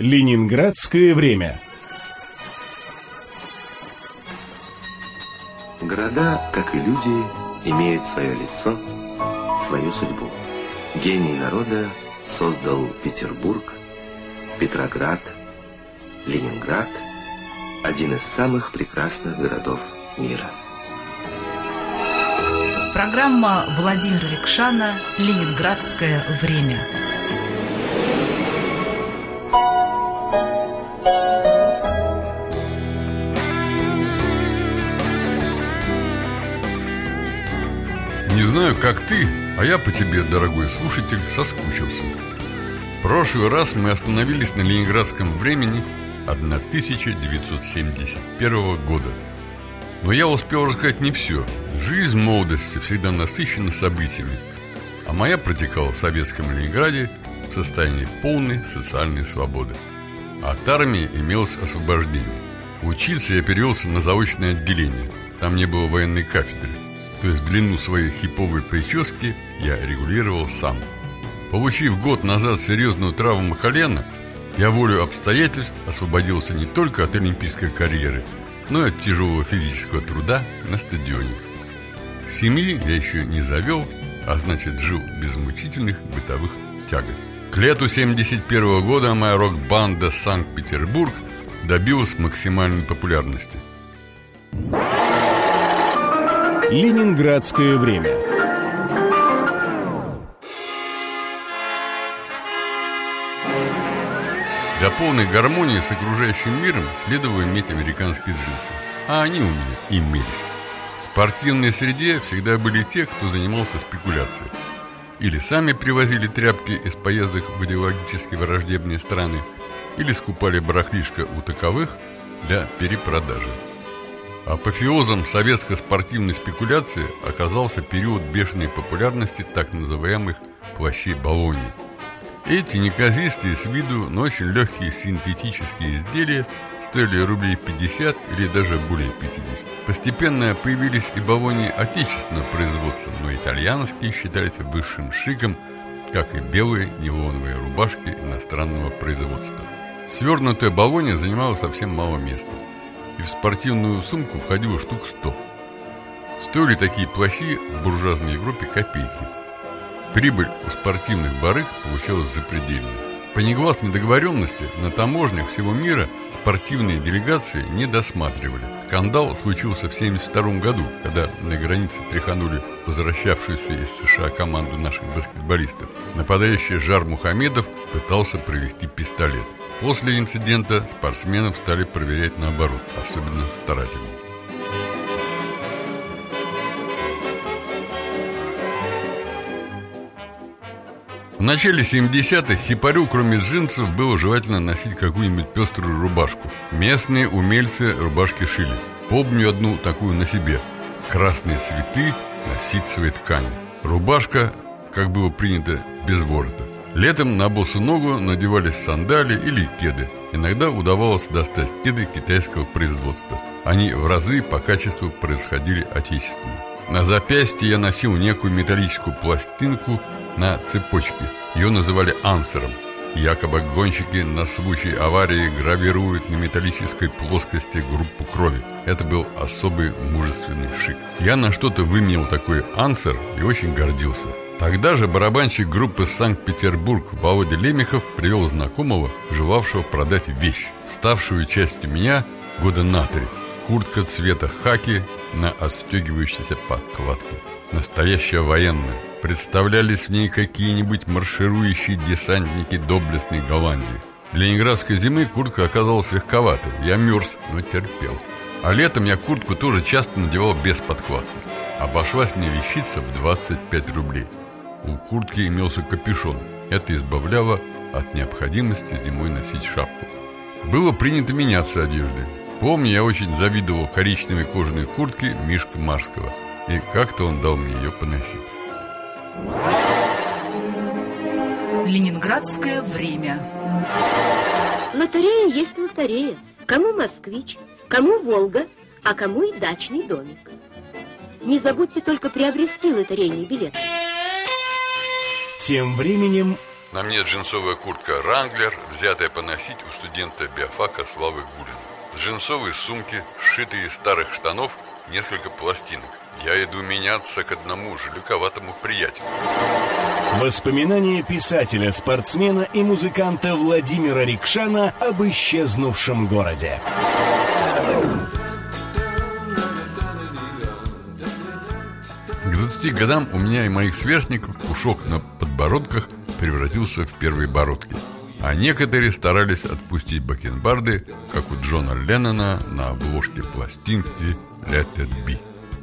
Ленинградское время. Города, как и люди, имеют свое лицо, свою судьбу. Гений народа создал Петербург, Петроград, Ленинград, один из самых прекрасных городов мира. Программа Владимира Рекшана «Ленинградское время». Не знаю, как ты, а я по тебе, дорогой слушатель, соскучился. В прошлый раз мы остановились на ленинградском времени 1971 года. Но я успел рассказать не все. Жизнь молодости всегда насыщена событиями. А моя протекала в советском Ленинграде в состоянии полной социальной свободы. От армии имелось освобождение. Учиться я перевелся на заочное отделение. Там не было военной кафедры. То есть длину своей хиповой прически я регулировал сам. Получив год назад серьезную травму колена, я волю обстоятельств освободился не только от олимпийской карьеры, но и от тяжелого физического труда на стадионе. Семьи я еще не завел, а значит жил без мучительных бытовых тягот. К лету 71 года моя рок-банда «Санкт-Петербург» добилась максимальной популярности. Ленинградское время. Для полной гармонии с окружающим миром следовало иметь американские джинсы. А они у меня имелись. В спортивной среде всегда были те, кто занимался спекуляцией. Или сами привозили тряпки из поездок в идеологически враждебные страны, или скупали барахлишко у таковых для перепродажи. Апофеозом советской спортивной спекуляции оказался период бешеной популярности так называемых плащей Болонии – эти неказистые с виду, но очень легкие синтетические изделия стоили рублей 50 или даже более 50. Постепенно появились и баллони отечественного производства, но итальянские считались высшим шиком, как и белые нейлоновые рубашки иностранного производства. Свернутая баллония занимала совсем мало места, и в спортивную сумку входило штук 100. Стоили такие плащи в буржуазной Европе копейки – Прибыль у спортивных барыг получалась запредельной. По негласной договоренности на таможнях всего мира спортивные делегации не досматривали. Скандал случился в 1972 году, когда на границе тряханули возвращавшуюся из США команду наших баскетболистов. Нападающий Жар Мухамедов пытался провести пистолет. После инцидента спортсменов стали проверять наоборот, особенно старательно. В начале 70-х хипарю, кроме джинсов, было желательно носить какую-нибудь пеструю рубашку. Местные умельцы рубашки шили. Помню одну такую на себе. Красные цветы на ситцевой ткани. Рубашка, как было принято, без ворота. Летом на босу ногу надевались сандали или кеды. Иногда удавалось достать кеды китайского производства. Они в разы по качеству происходили отечественными. На запястье я носил некую металлическую пластинку на цепочке. Ее называли ансером. Якобы гонщики на случай аварии гравируют на металлической плоскости группу крови. Это был особый мужественный шик. Я на что-то выменил такой ансер и очень гордился. Тогда же барабанщик группы «Санкт-Петербург» Володя Лемехов привел знакомого, желавшего продать вещь, ставшую частью меня года на три. Куртка цвета хаки на отстегивающейся подкладке. Настоящая военная. Представлялись в ней какие-нибудь марширующие десантники доблестной Голландии. Для ленинградской зимы куртка оказалась легковатой. Я мерз, но терпел. А летом я куртку тоже часто надевал без подкладки. Обошлась мне вещица в 25 рублей. У куртки имелся капюшон. Это избавляло от необходимости зимой носить шапку. Было принято меняться одеждой. Помню, я очень завидовал коричневой кожаной куртке Мишка Марского. И как-то он дал мне ее поносить. Ленинградское время. Лотерея есть лотерея. Кому москвич, кому Волга, а кому и дачный домик. Не забудьте только приобрести лотерейный билет. Тем временем На мне джинсовая куртка «Ранглер», взятая поносить у студента биофака Славы Гулина. С джинсовой сумки, сшитые из старых штанов, несколько пластинок. Я иду меняться к одному жуликоватому приятелю. Воспоминания писателя, спортсмена и музыканта Владимира Рикшана об исчезнувшем городе. 20 годам у меня и моих сверстников пушок на подбородках превратился в первые бородки. А некоторые старались отпустить бакенбарды, как у Джона Леннона на обложке пластинки «Let it be».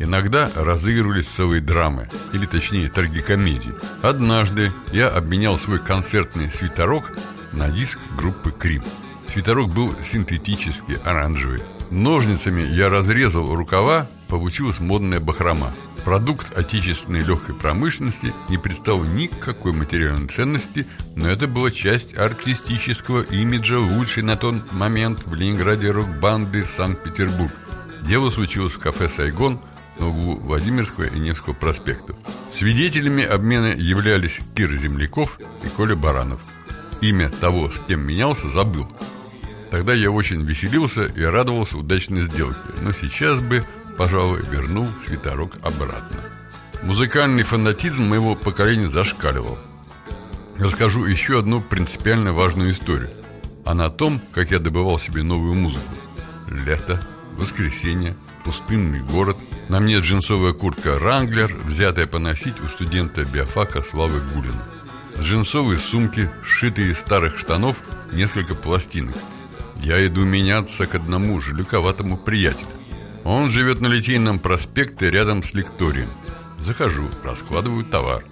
Иногда разыгрывались целые драмы, или точнее трагикомедии. Однажды я обменял свой концертный свитерок на диск группы «Крим». Свитерок был синтетический, оранжевый. Ножницами я разрезал рукава, получилась модная бахрома. Продукт отечественной легкой промышленности не представлял никакой материальной ценности, но это была часть артистического имиджа лучшей на тот момент в Ленинграде рок-банды «Санкт-Петербург». Дело случилось в кафе «Сайгон» на углу Владимирского и Невского проспектов. Свидетелями обмена являлись Кир Земляков и Коля Баранов. Имя того, с кем менялся, забыл. Тогда я очень веселился и радовался удачной сделке, но сейчас бы пожалуй, вернул свитерок обратно. Музыкальный фанатизм моего поколения зашкаливал. Расскажу еще одну принципиально важную историю. Она о том, как я добывал себе новую музыку. Лето, воскресенье, пустынный город. На мне джинсовая куртка «Ранглер», взятая поносить у студента биофака Славы Гулина. С джинсовой сумки, сшитые из старых штанов, несколько пластинок. Я иду меняться к одному жуликоватому приятелю. Он живет на Литейном проспекте рядом с лекторием. Захожу, раскладываю товар.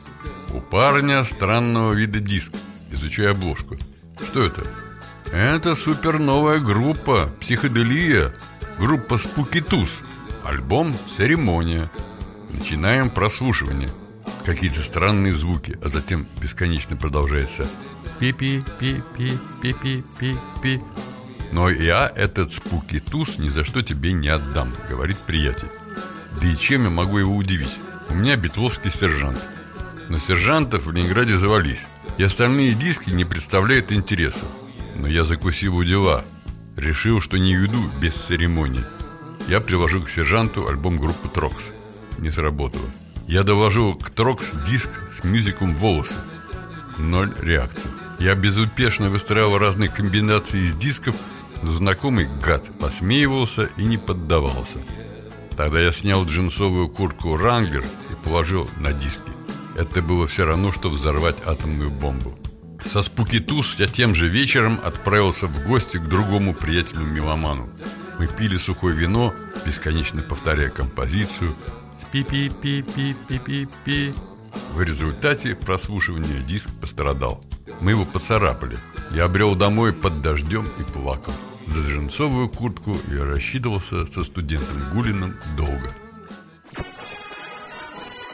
У парня странного вида диск. Изучаю обложку. Что это? Это суперновая группа «Психоделия». Группа «Спукитус». Альбом «Церемония». Начинаем прослушивание. Какие-то странные звуки, а затем бесконечно продолжается «пи-пи-пи-пи-пи-пи-пи-пи». Но я этот спуки туз ни за что тебе не отдам, говорит приятель. Да и чем я могу его удивить? У меня бетловский сержант. Но сержантов в Ленинграде завались. И остальные диски не представляют интереса. Но я закусил у дела. Решил, что не уйду без церемоний. Я приложил к сержанту альбом группы Troggs. Не сработало. Я доложил к Troggs диск с мюзиком «Волосы». Ноль реакции. Я безуспешно выстраивал разные комбинации из дисков – но знакомый гад посмеивался и не поддавался. Тогда я снял джинсовую куртку «Wrangler» и положил на диски. Это было все равно, что взорвать атомную бомбу. Со Spooky Tooth я тем же вечером отправился в гости к другому приятелю-меломану. Мы пили сухое вино, бесконечно повторяя композицию «Пи-пи-пи-пи-пи-пи-пи». В результате прослушивания диск пострадал. Мы его поцарапали. Я обрел домой под дождем и плакал. За джинсовую куртку я рассчитывался со студентом Гулиным долго.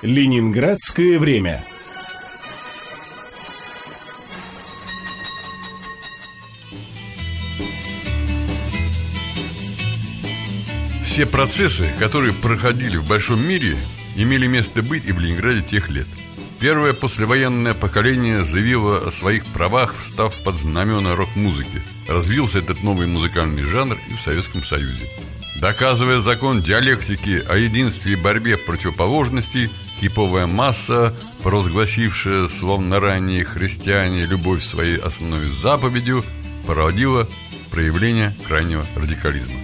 Ленинградское время. Все процессы, которые проходили в большом мире, имели место быть и в Ленинграде тех лет – Первое послевоенное поколение заявило о своих правах, встав под знамена рок-музыки. Развился этот новый музыкальный жанр и в Советском Союзе. Доказывая закон диалектики о единстве и борьбе противоположностей, хиповая масса, провозгласившая, словно ранее христиане, любовь своей основной заповедью, породила проявление крайнего радикализма.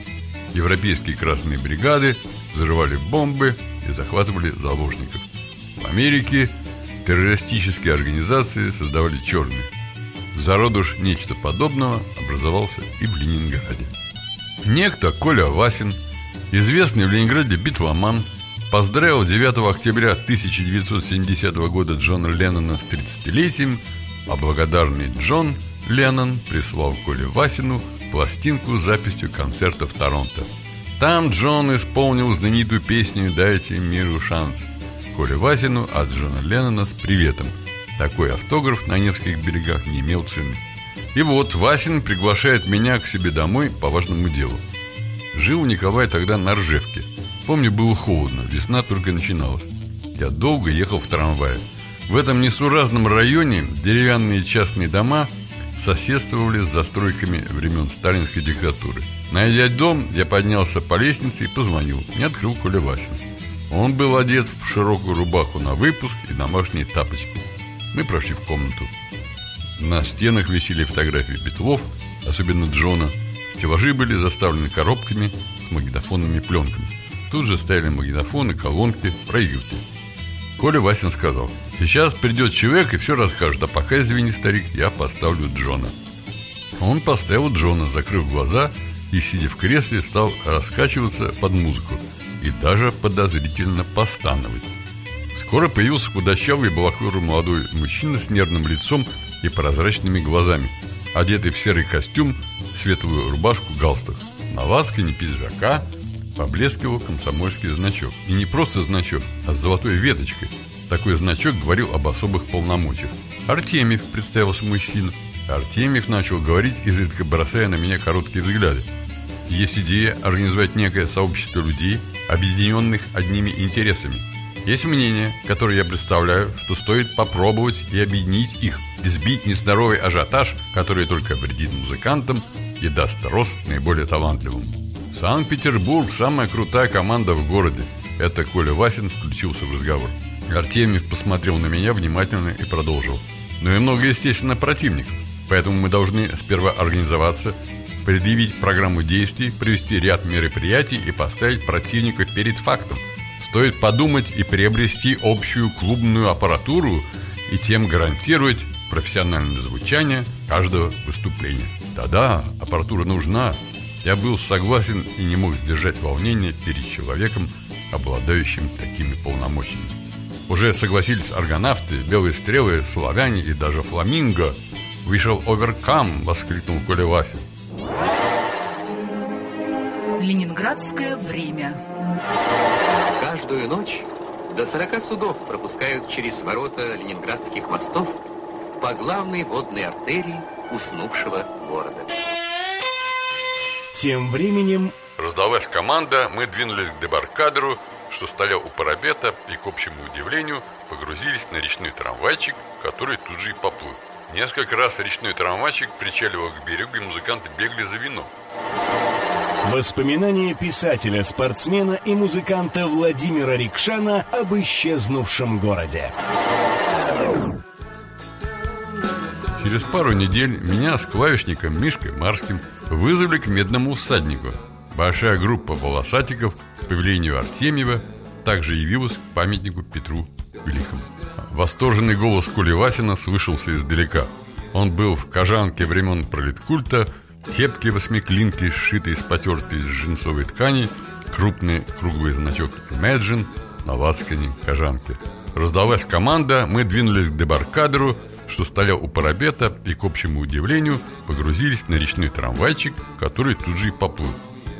Европейские красные бригады взрывали бомбы и захватывали заложников. В Америке – террористические организации создавали черные. Зародыш нечто подобного образовался и в Ленинграде. Некто Коля Васин, известный в Ленинграде битломан, поздравил 9 октября 1970 года Джона Леннона с 30-летием, а благодарный Джон Леннон прислал Коле Васину пластинку с записью концерта в Торонто. Там Джон исполнил знаменитую песню «Дайте миру шанс», Коле Васину от Джона Леннона с приветом. Такой автограф на Невских берегах не имел цены. И вот Васин приглашает меня к себе домой по важному делу. Жил Николай тогда на Ржевке. Помню, было холодно, весна только начиналась. Я долго ехал в трамвае. В этом несуразном районе деревянные частные дома соседствовали с застройками времен сталинской диктатуры. Найдя дом, я поднялся по лестнице и позвонил. Мне открыл Коля Васин. Он был одет в широкую рубаху на выпуск и домашние тапочки. Мы прошли в комнату. На стенах висели фотографии Петлов, особенно Джона. Стеллажи были заставлены коробками с магнитофонными пленками. Тут же стояли магнитофоны, колонки, проигрыватели. Коля Васин сказал, сейчас придет человек и все расскажет, а пока, извини, старик, я поставлю Джона. Он поставил Джона, закрыв глаза и, сидя в кресле, стал раскачиваться под музыку и даже подозрительно постановать. Скоро появился худощавый балахлый молодой мужчина с нервным лицом и прозрачными глазами, одетый в серый костюм, светлую рубашку, галстук. На лацкане пиджака поблескивал комсомольский значок. И не просто значок, а с золотой веточкой. Такой значок говорил об особых полномочиях. «Артемьев», — представился мужчина. Артемьев начал говорить, изредка бросая на меня короткие взгляды. Есть идея организовать некое сообщество людей, объединенных одними интересами. Есть мнение, которое я представляю, что стоит попробовать и объединить их, и сбить нездоровый ажиотаж, который только вредит музыкантам и даст рост наиболее талантливым. Санкт-Петербург – самая крутая команда в городе. Это Коля Васин включился в разговор. Артемьев посмотрел на меня внимательно и продолжил. Но и много, естественно, противников. Поэтому мы должны сперва организоваться, предъявить программу действий, провести ряд мероприятий и поставить противника перед фактом. Стоит подумать и приобрести общую клубную аппаратуру и тем гарантировать профессиональное звучание каждого выступления. Да-да, аппаратура нужна. Я был согласен и не мог сдержать волнение перед человеком, обладающим такими полномочиями. Уже согласились аргонавты, белые стрелы, славяне и даже фламинго. «Вышел оверкам!» — воскликнул Коля Вася. Ленинградское время. Каждую ночь до 40 судов пропускают через ворота ленинградских мостов по главной водной артерии уснувшего города. Тем временем Раздалась команда, мы двинулись к дебаркадеру, что стоял у парапета и, к общему удивлению, погрузились на речной трамвайчик, который тут же и поплыл. Несколько раз речной трамвайчик причаливал к берегу, и музыканты бегали за вином. Воспоминания писателя, спортсмена и музыканта Владимира Рикшана об исчезнувшем городе. Через пару недель меня с клавишником Мишкой Марским вызвали к медному всаднику. Большая группа волосатиков по велению Артемьева также явилась к памятнику Петру Великому. Восторженный голос Коли Васина слышался издалека. Он был в кожанке времен пролеткульта, кепке восьмиклинки, сшитой из потертой джинсовой ткани, крупный круглый значок Imagine на лацкане кожанки. Раздалась команда, мы двинулись к дебаркадеру, что стоял у парапета и, к общему удивлению, погрузились на речной трамвайчик, который тут же и поплыл.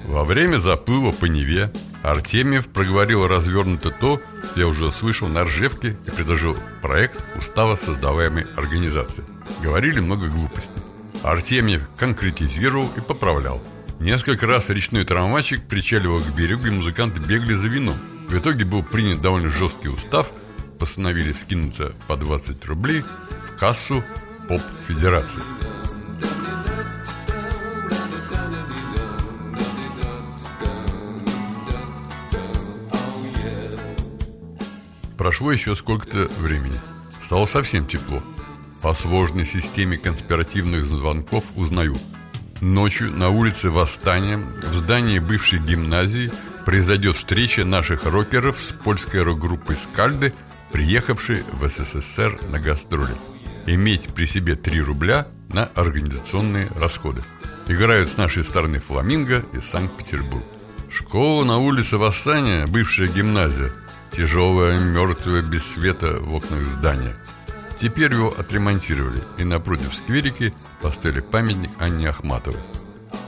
Во время заплыва по Неве Артемьев проговорил развернуто то, что я уже слышал на Ржевке и предложил проект устава создаваемой организации. Говорили много глупостей. Артемьев конкретизировал и поправлял. Несколько раз речной трамвайчик причаливал к берегу, и музыканты бегали за вином. В итоге был принят довольно жесткий устав, постановили скинуться по 20 рублей в кассу поп-федерации. Прошло еще сколько-то времени. Стало совсем тепло. По сложной системе конспиративных звонков узнаю. Ночью на улице Восстания в здании бывшей гимназии произойдет встреча наших рокеров с польской рок-группой «Скальды», приехавшей в СССР на гастроли. Иметь при себе 3 рубля на организационные расходы. Играют с нашей стороны «Фламинго» и «Санкт-Петербург». Школа на улице Восстания, бывшая гимназия, тяжелая, мертвая, без света в окнах здания. Теперь его отремонтировали, и напротив скверики поставили памятник Анне Ахматовой.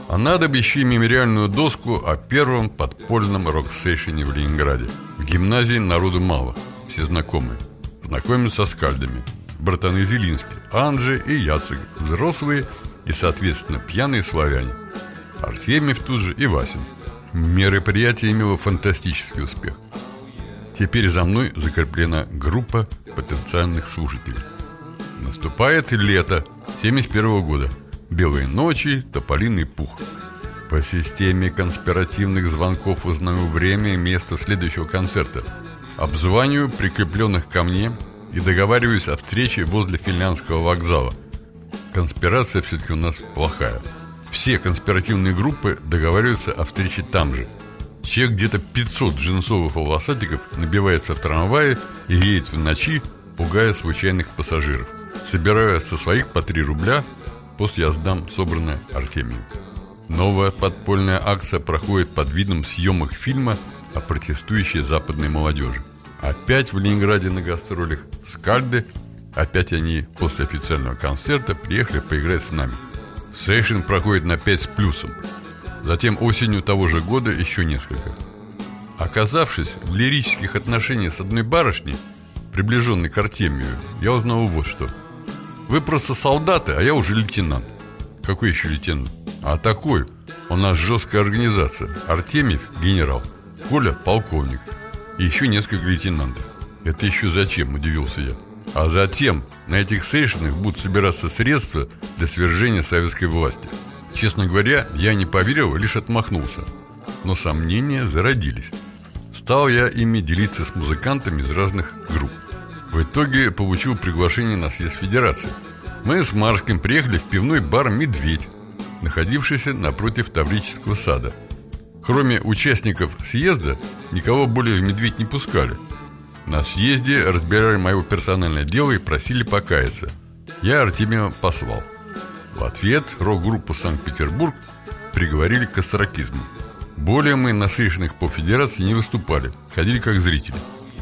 А надо бы еще и мемориальную доску о первом подпольном рок-сейшене в Ленинграде. В гимназии народу мало, все знакомые. Знакомятся со скальдами. Братаны Зелинский, Анджи и Яцек, взрослые и, соответственно, пьяные славяне. Артемьев тут же и Васин. Мероприятие имело фантастический успех. Теперь за мной закреплена группа потенциальных слушателей. Наступает лето 71 года. Белые ночи, тополиный пух. По системе конспиративных звонков узнаю время и место следующего концерта. Обзваниваю прикрепленных ко мне и договариваюсь о встрече возле финляндского вокзала. Конспирация все-таки у нас плохая. Все конспиративные группы договариваются о встрече там же. Человек где-то 500 джинсовых волосатиков набивается в трамвае и едет в ночи, пугая случайных пассажиров. Собираю со своих по 3 рубля, после я сдам собранное Артемию. Новая подпольная акция проходит под видом съемок фильма о протестующей западной молодежи. Опять в Ленинграде на гастролях скальды, опять они после официального концерта приехали поиграть с нами. Сейшн проходит на 5 с плюсом. Затем осенью того же года еще несколько. Оказавшись в лирических отношениях с одной барышней, приближенной к Артемию, я узнал вот что. Вы просто солдаты, а я уже лейтенант. Какой еще лейтенант? А такой. У нас жесткая организация. Артемьев – генерал. Коля – полковник. И еще несколько лейтенантов. Это еще зачем, удивился я. А затем на этих сейшенах будут собираться средства для свержения советской власти. Честно говоря, я не поверил, лишь отмахнулся. Но сомнения зародились. Стал я ими делиться с музыкантами из разных групп. В итоге получил приглашение на съезд Федерации. Мы с Марским приехали в пивной бар «Медведь», находившийся напротив Таврического сада. Кроме участников съезда, никого более в «Медведь» не пускали. На съезде разбирали мое персональное дело и просили покаяться. Я Артемия послал. В ответ рок-группу «Санкт-Петербург» приговорили к астракизму. Более мы на слышанных по федерации не выступали, ходили как зрители.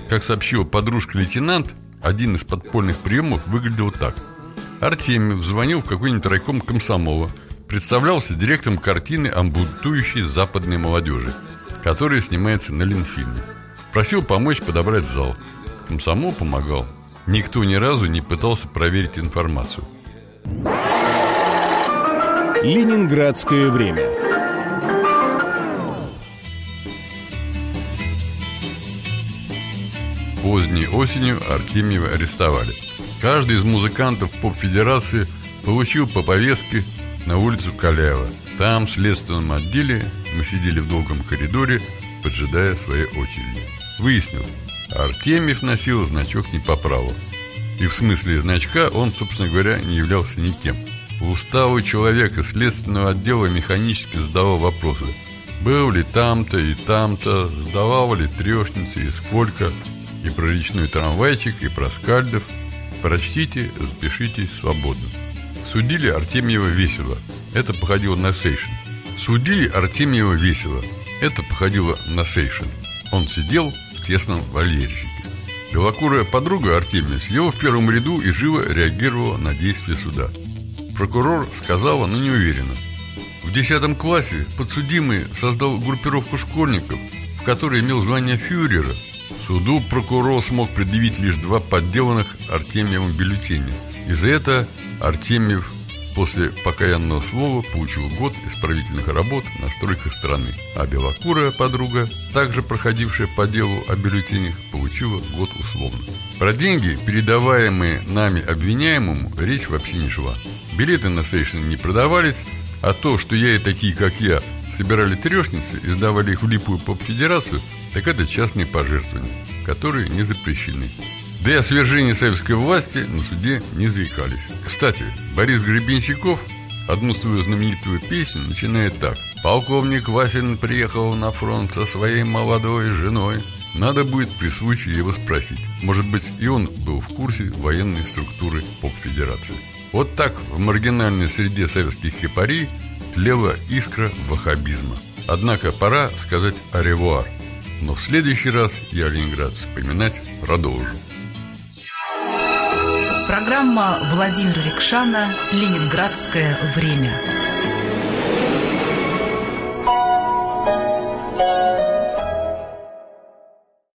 Как сообщила подружка-лейтенант, один из подпольных приемов выглядел так. Артемьев звонил в какой-нибудь райком комсомола – представлялся директором картины о западной молодежи, которая снимается на Ленфильме. Просил помочь подобрать зал. Комсомол помогал. Никто ни разу не пытался проверить информацию. Ленинградское время. Поздней осенью Артемьева арестовали. Каждый из музыкантов поп-федерации получил по повестке на улицу Каляева. Там, в следственном отделе, мы сидели в долгом коридоре, поджидая своей очереди. Выяснилось, Артемьев носил значок не по праву. И в смысле значка он, собственно говоря, не являлся никем. В уставу человека следственного отдела механически задавал вопросы. Был ли там-то и там-то, сдавал ли трешницы и сколько, и про речной трамвайчик, и про скальдов. Прочтите, запишитесь свободно. Судили Артемьева весело. Это походило на сейшн. Судили Артемьева весело. Это походило на сейшн. Он сидел в тесном вольерчике. Белокурая подруга Артемия сидела в первом ряду и живо реагировала на действия суда. Прокурор сказала, но не уверенно. В 10 классе подсудимый создал группировку школьников, в которой имел звание фюрера. Суду прокурор смог предъявить лишь два подделанных Артемьевым бюллетеня. И за это Артемьев после покаянного слова получил год исправительных работ на стройках страны, а белокурая подруга, также проходившая по делу о бюллетенях, получила год условно. Про деньги, передаваемые нами обвиняемому, речь вообще не шла. Билеты на сейшн не продавались, а то, что я и такие, как я, собирали трешницы и сдавали их в липую поп-федерацию, так это частные пожертвования, которые не запрещены. Да и о свержении советской власти на суде не заикались. Кстати, Борис Гребенщиков одну свою знаменитую песню начинает так. «Полковник Васин приехал на фронт со своей молодой женой. Надо будет при случае его спросить. Может быть, и он был в курсе военной структуры поп-федерации». Вот так в маргинальной среде советских хипарий тлела искра ваххабизма. Однако пора сказать «аревуар». Но в следующий раз я Ленинград вспоминать продолжу. Программа Владимира Рекшана «Ленинградское время».